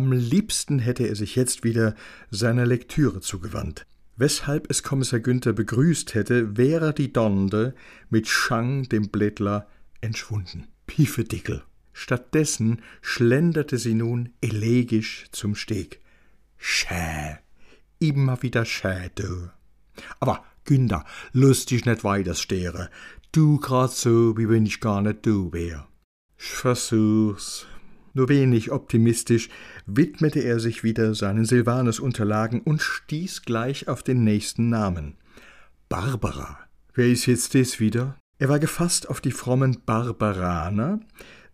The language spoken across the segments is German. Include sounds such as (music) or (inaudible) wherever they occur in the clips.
Am liebsten hätte er sich jetzt wieder seiner Lektüre zugewandt. Weshalb es Kommissar Günther begrüßt hätte, wäre die Donde mit Schang dem Blättler entschwunden. Piefedickel. Stattdessen schlenderte sie nun elegisch zum Steg. Schä, immer wieder schä, du. Aber Günther, lustig nicht weiter stere. Du grad so, wie wenn ich gar nicht du wär. Ich versuch's. Nur wenig optimistisch widmete er sich wieder seinen Silvanus-Unterlagen und stieß gleich auf den nächsten Namen. Barbara. Wer ist jetzt das wieder? Er war gefasst auf die frommen Barbaraner,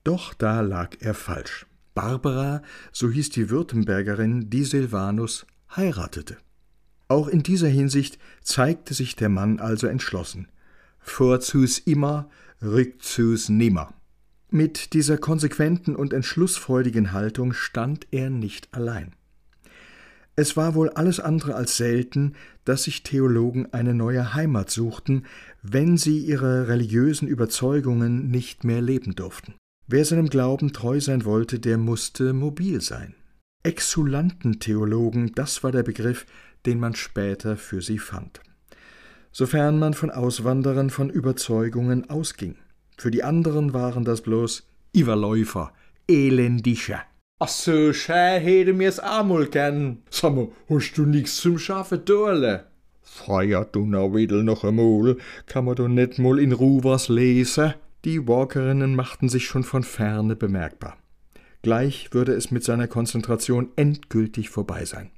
doch da lag er falsch. Barbara, so hieß die Württembergerin, die Silvanus heiratete. Auch in dieser Hinsicht zeigte sich der Mann also entschlossen. Vorzus immer, rückzus nimmer. Mit dieser konsequenten und entschlussfreudigen Haltung stand er nicht allein. Es war wohl alles andere als selten, dass sich Theologen eine neue Heimat suchten, wenn sie ihre religiösen Überzeugungen nicht mehr leben durften. Wer seinem Glauben treu sein wollte, der musste mobil sein. Exulanten-Theologen, das war der Begriff, den man später für sie fand. Sofern man von Auswanderern von Überzeugungen ausging. Für die anderen waren das bloß Iverläufer, Elendischer. Ach so, schä hätte mir's amol gern. Sag mal, hast du nix zum Schafe dorle? Feier du na wieder noch einmal, kann man doch nicht mal in Ruhe was lesen? Die Walkerinnen machten sich schon von ferne bemerkbar. Gleich würde es mit seiner Konzentration endgültig vorbei sein.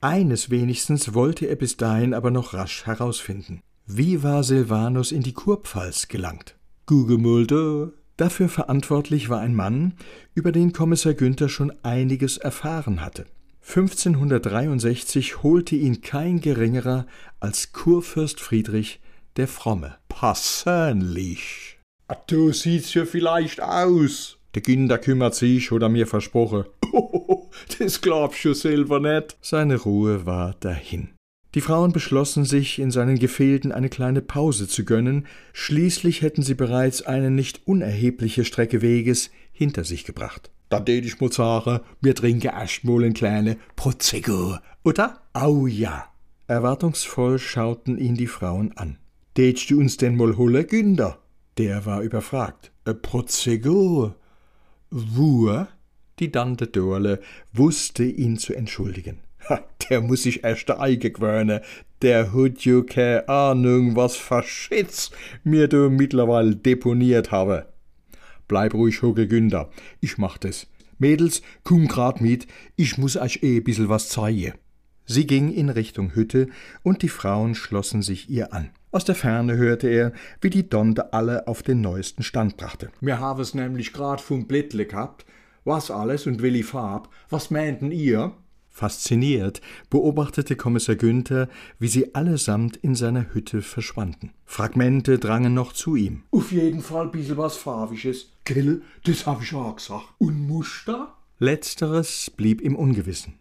Eines wenigstens wollte er bis dahin aber noch rasch herausfinden. Wie war Silvanus in die Kurpfalz gelangt? Gugemulde. Dafür verantwortlich war ein Mann, über den Kommissar Günther schon einiges erfahren hatte. 1563 holte ihn kein geringerer als Kurfürst Friedrich der Fromme. Persönlich. Du siehst ja vielleicht aus. Der Günther kümmert sich, oder mir versprochen. Oh, (laughs) das glaubst du selber nicht. Seine Ruhe war dahin. Die Frauen beschlossen sich, in seinen Gefilden eine kleine Pause zu gönnen, schließlich hätten sie bereits eine nicht unerhebliche Strecke Weges hinter sich gebracht. Da tät ich mal sagen, wir trinken ein kleine Prosecco, oder? Au ja. Erwartungsvoll schauten ihn die Frauen an. Tätst du uns denn mal holen, Günder? Der war überfragt. Äh, Prosecco? Wo? Die Tante Dorle wusste ihn zu entschuldigen. (laughs) Der muss sich erst der Eige gewöhnen. Der hat jo keine Ahnung, was verschitz mir du mittlerweile deponiert habe. Bleib ruhig, Hucke Günder. Ich mach das. Mädels, komm grad mit. Ich muss euch eh bissel was zeigen. Sie ging in Richtung Hütte und die Frauen schlossen sich ihr an. Aus der Ferne hörte er, wie die Donde alle auf den neuesten Stand brachte. Wir haben es nämlich grad vom Blättle gehabt. Was alles und welche Farb? Was meinten ihr? Fasziniert beobachtete Kommissar Günther, wie sie allesamt in seiner Hütte verschwanden. Fragmente drangen noch zu ihm. Auf jeden Fall bissel was Farbiges. Gell, das hab ich auch gesagt. Und Muster? Letzteres blieb im Ungewissen.